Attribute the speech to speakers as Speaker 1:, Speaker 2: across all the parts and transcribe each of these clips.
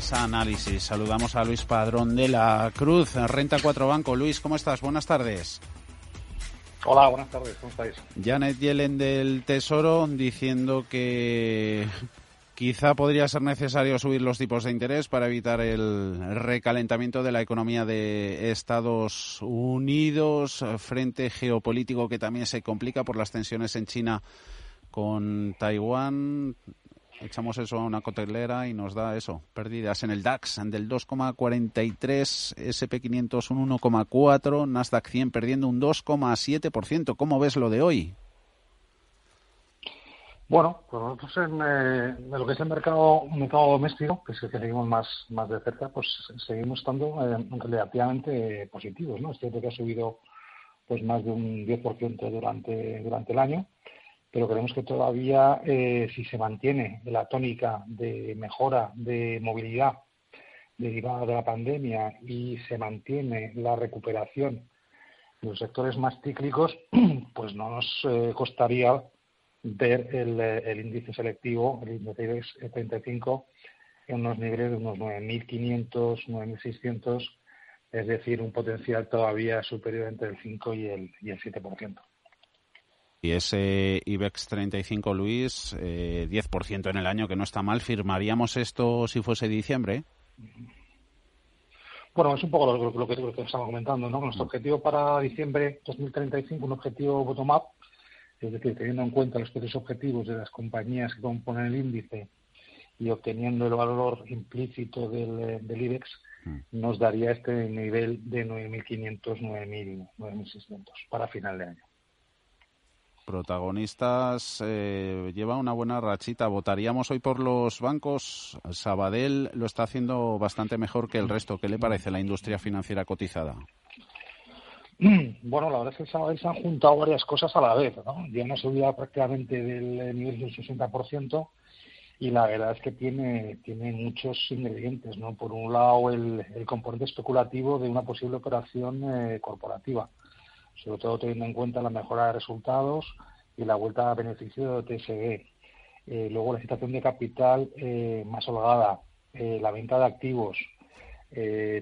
Speaker 1: más análisis. Saludamos a Luis Padrón de la Cruz, Renta 4 Banco. Luis, ¿cómo estás? Buenas tardes.
Speaker 2: Hola, buenas tardes, ¿cómo estáis?
Speaker 1: Janet Yellen del Tesoro diciendo que quizá podría ser necesario subir los tipos de interés para evitar el recalentamiento de la economía de Estados Unidos, frente geopolítico que también se complica por las tensiones en China con Taiwán echamos eso a una cotelera y nos da eso, pérdidas en el DAX del 2,43, SP500 un 1,4, Nasdaq 100 perdiendo un 2,7%. ¿Cómo ves lo de hoy?
Speaker 2: Bueno, pues nosotros en, eh, lo que es el mercado, mercado doméstico, que es el que seguimos más, más de cerca, pues seguimos estando eh, relativamente positivos, ¿no? Es cierto que ha subido pues más de un 10% durante, durante el año, pero creemos que todavía eh, si se mantiene la tónica de mejora de movilidad derivada de la pandemia y se mantiene la recuperación de los sectores más cíclicos, pues no nos eh, costaría ver el, índice selectivo, el índice IBEX 35, en unos niveles de unos 9.500, 9.600, es decir, un potencial todavía superior entre el 5 y el, y el 7%.
Speaker 1: Y ese IBEX 35, Luis, eh, 10% en el año, que no está mal. ¿Firmaríamos esto si fuese diciembre?
Speaker 2: Bueno, es un poco lo, lo, que, lo que, estamos comentando, ¿no? Nuestro objetivo para diciembre 2035, un objetivo bottom-up, es decir, teniendo en cuenta los precios objetivos de las compañías que componen el índice y obteniendo el valor implícito del, del IBEX, mm. nos daría este nivel de 9.500, 9.600 para final de año
Speaker 1: protagonistas eh, lleva una buena rachita. ¿Votaríamos hoy por los bancos? Sabadell lo está haciendo bastante mejor que el resto. ¿Qué le parece la industria financiera cotizada?
Speaker 2: Bueno, la verdad es que el Sabadell se han juntado varias cosas a la vez. ¿no? Ya una subida prácticamente del nivel del 60% y la verdad es que tiene, tiene muchos ingredientes. ¿no? Por un lado, el, el componente especulativo de una posible operación eh, corporativa sobre todo teniendo en cuenta la mejora de resultados y la vuelta a beneficio de TSB. Eh, luego la situación de capital eh, más holgada, eh, la venta de activos.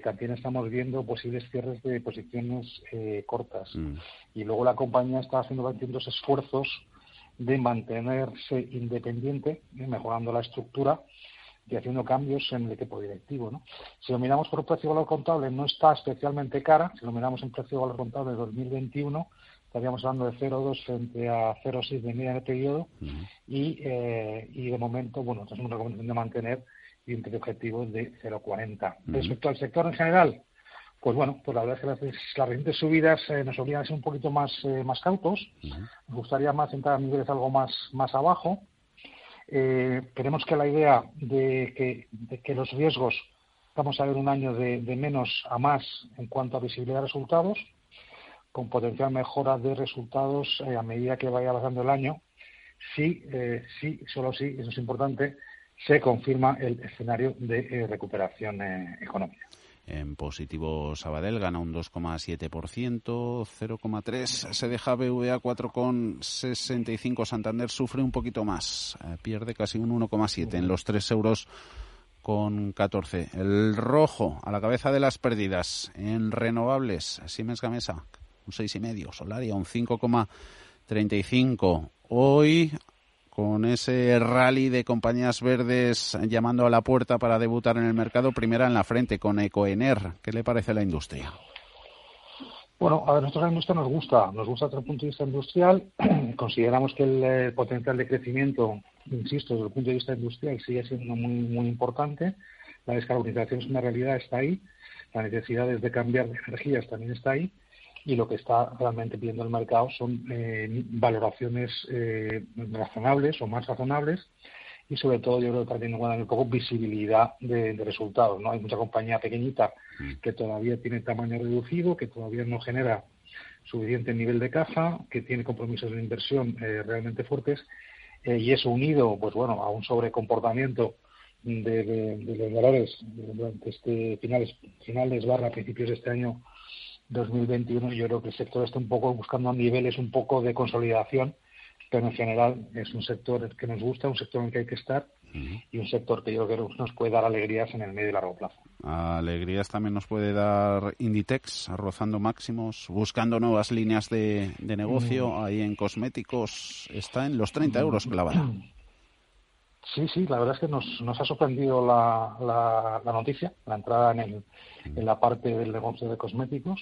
Speaker 2: también estamos viendo posibles cierres de posiciones cortas. Mm. Y luego la compañía está haciendo distintos esfuerzos de mantenerse independiente, mejorando la estructura y haciendo cambios en el equipo directivo. ¿no? Si lo miramos por precio-valor contable, no está especialmente cara. Si lo miramos en precio-valor contable de 2021, estaríamos hablando de 0,2 frente a 0,6 de media de periodo. y, eh, y de momento, bueno, tenemos recomendación de mantener y un objetivo de 0,40. Respecto al sector en general, pues bueno, pues la verdad es que las, las recientes subidas eh, nos obligan a ser un poquito más, eh, más cautos. Nos gustaría más entrar a niveles algo más, más abajo. Eh, creemos que la idea de que, los riesgos vamos a ver un año de, menos a más en cuanto a visibilidad de resultados, con potencial mejora de resultados eh, a medida que vaya avanzando el año, sí, eh, sí, solo sí, eso es importante, se confirma el escenario de recuperación económica.
Speaker 1: En positivo Sabadell gana un 2,7%, 0,3 se deja BVA 4,65. Santander sufre un poquito más, eh, pierde casi un 1,7 en los 3 euros con 14. El rojo a la cabeza de las pérdidas en renovables, Siemens Gamesa un 6,5, Solaria un 5,35. Hoy con ese rally de compañías verdes llamando a la puerta para debutar en el mercado, primera en la frente con Ecoener. ¿Qué le parece a la industria?
Speaker 2: Bueno, a nosotros la industria nos gusta, nos gusta desde el punto de vista industrial. Consideramos que el eh, potencial de crecimiento, insisto, desde el punto de vista industrial sigue siendo muy, muy importante. La descarbonización es una realidad, está ahí. La necesidad de cambiar de energías también está ahí y lo que está realmente pidiendo el mercado son eh, valoraciones eh, razonables o más razonables y sobre todo yo creo que también un poco visibilidad de, resultados. no Hay mucha compañía pequeñita mm. que todavía tiene tamaño reducido, que todavía no genera suficiente nivel de caja, que tiene compromisos de inversión eh, realmente fuertes y eso unido pues bueno a un sobrecomportamiento de, de, los valores durante este finales finales barra principios de este año 2021 yo creo que el sector está un poco buscando niveles un poco de consolidación, pero en general es un sector que nos gusta, un sector en el que hay que estar y un sector que yo creo que nos puede dar alegrías en el medio y largo plazo.
Speaker 1: Alegrías también nos puede dar Inditex, rozando máximos, buscando nuevas líneas de, negocio. Mm. Ahí en cosméticos está en los 30 euros clavada.
Speaker 2: Sí, sí, la verdad es que nos, nos ha sorprendido la, noticia, la entrada en, el, en la parte del negocio de cosméticos.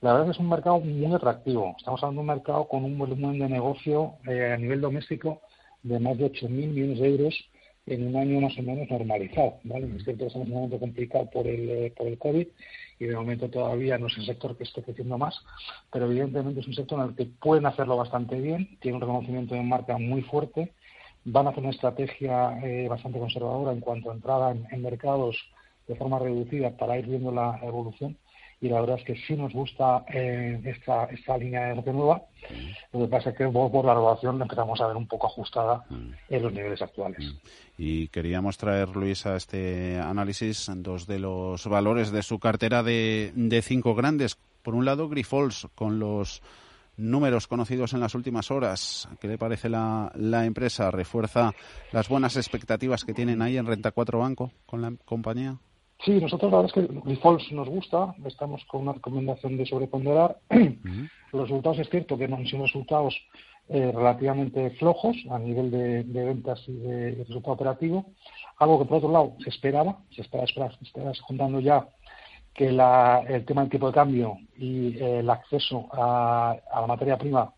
Speaker 2: La verdad es que es un mercado muy atractivo. Estamos hablando de un mercado con un volumen de negocio eh, a nivel doméstico de más de 8.000 millones de euros en un año más o menos normalizado. ¿vale? Es cierto que estamos en un momento complicado por el, eh, por el COVID y de momento todavía no es el sector que esté creciendo más, pero evidentemente es un sector en el que pueden hacerlo bastante bien, tiene un reconocimiento de marca muy fuerte, van a hacer una estrategia eh, bastante conservadora en cuanto a entrada en mercados de forma reducida para ir viendo la evolución y la verdad es que sí nos gusta eh, esta, esta línea de negocio nueva. Lo que pasa es que por, la evaluación empezamos a ver un poco ajustada mm. en los niveles actuales. Mm.
Speaker 1: Y queríamos traer, Luis, a este análisis dos de los valores de su cartera de, de cinco grandes. Por un lado, Grifols, con los números conocidos en las últimas horas. ¿Qué le parece la, la empresa? ¿Refuerza las buenas expectativas que tienen ahí en Renta 4 Banco con la compañía?
Speaker 2: Sí, nosotros la verdad es que Grifols nos gusta, estamos con una recomendación de sobreponderar. Los resultados es cierto que no han sido resultados eh, relativamente flojos a nivel de, ventas y de, resultado operativo, algo que por otro lado se esperaba, se estaba, se juntando ya que el tema del tipo de cambio y eh, el acceso a, la materia prima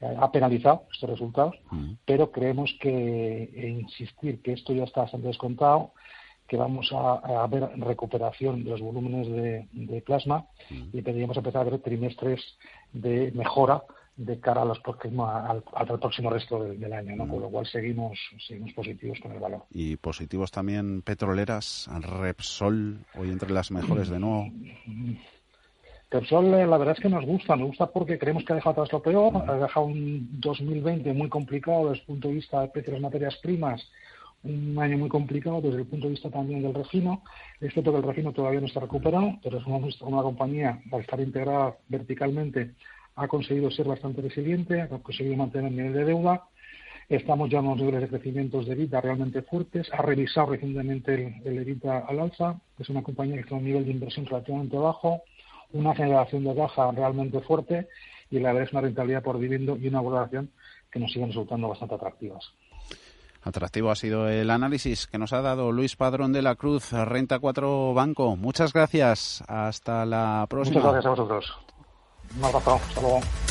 Speaker 2: eh, ha penalizado estos resultados, pero creemos que insistir que esto ya está bastante descontado que vamos a, ver recuperación de los volúmenes de, plasma y tendríamos empezar a ver trimestres de mejora de cara a los próximos, al, próximo resto del, año, ¿no? con lo cual seguimos, seguimos positivos con el valor.
Speaker 1: Y positivos también petroleras, Repsol, hoy entre las mejores de nuevo.
Speaker 2: Repsol, eh, la verdad es que nos gusta, nos gusta porque creemos que ha dejado atrás lo peor, ha dejado un 2020 muy complicado desde el punto de vista de precios de las materias primas un año muy complicado desde el punto de vista también del refino. Es cierto que el refino todavía no está recuperado, pero es una, una compañía, al estar integrada verticalmente, ha conseguido ser bastante resiliente, ha conseguido mantener el nivel de deuda. Estamos ya en unos niveles de crecimiento de EBITDA realmente fuertes. Ha revisado recientemente el, el EBITDA al alza. Es una compañía que a un nivel de inversión relativamente bajo, una generación de caja realmente fuerte y la verdad es una rentabilidad por dividendo y una valoración que nos siguen resultando bastante atractivas.
Speaker 1: Atractivo ha sido el análisis que nos ha dado Luis Padrón de la Cruz, Renta 4 Banco. Muchas gracias. Hasta la próxima.
Speaker 2: Muchas gracias a vosotros. Un abrazo.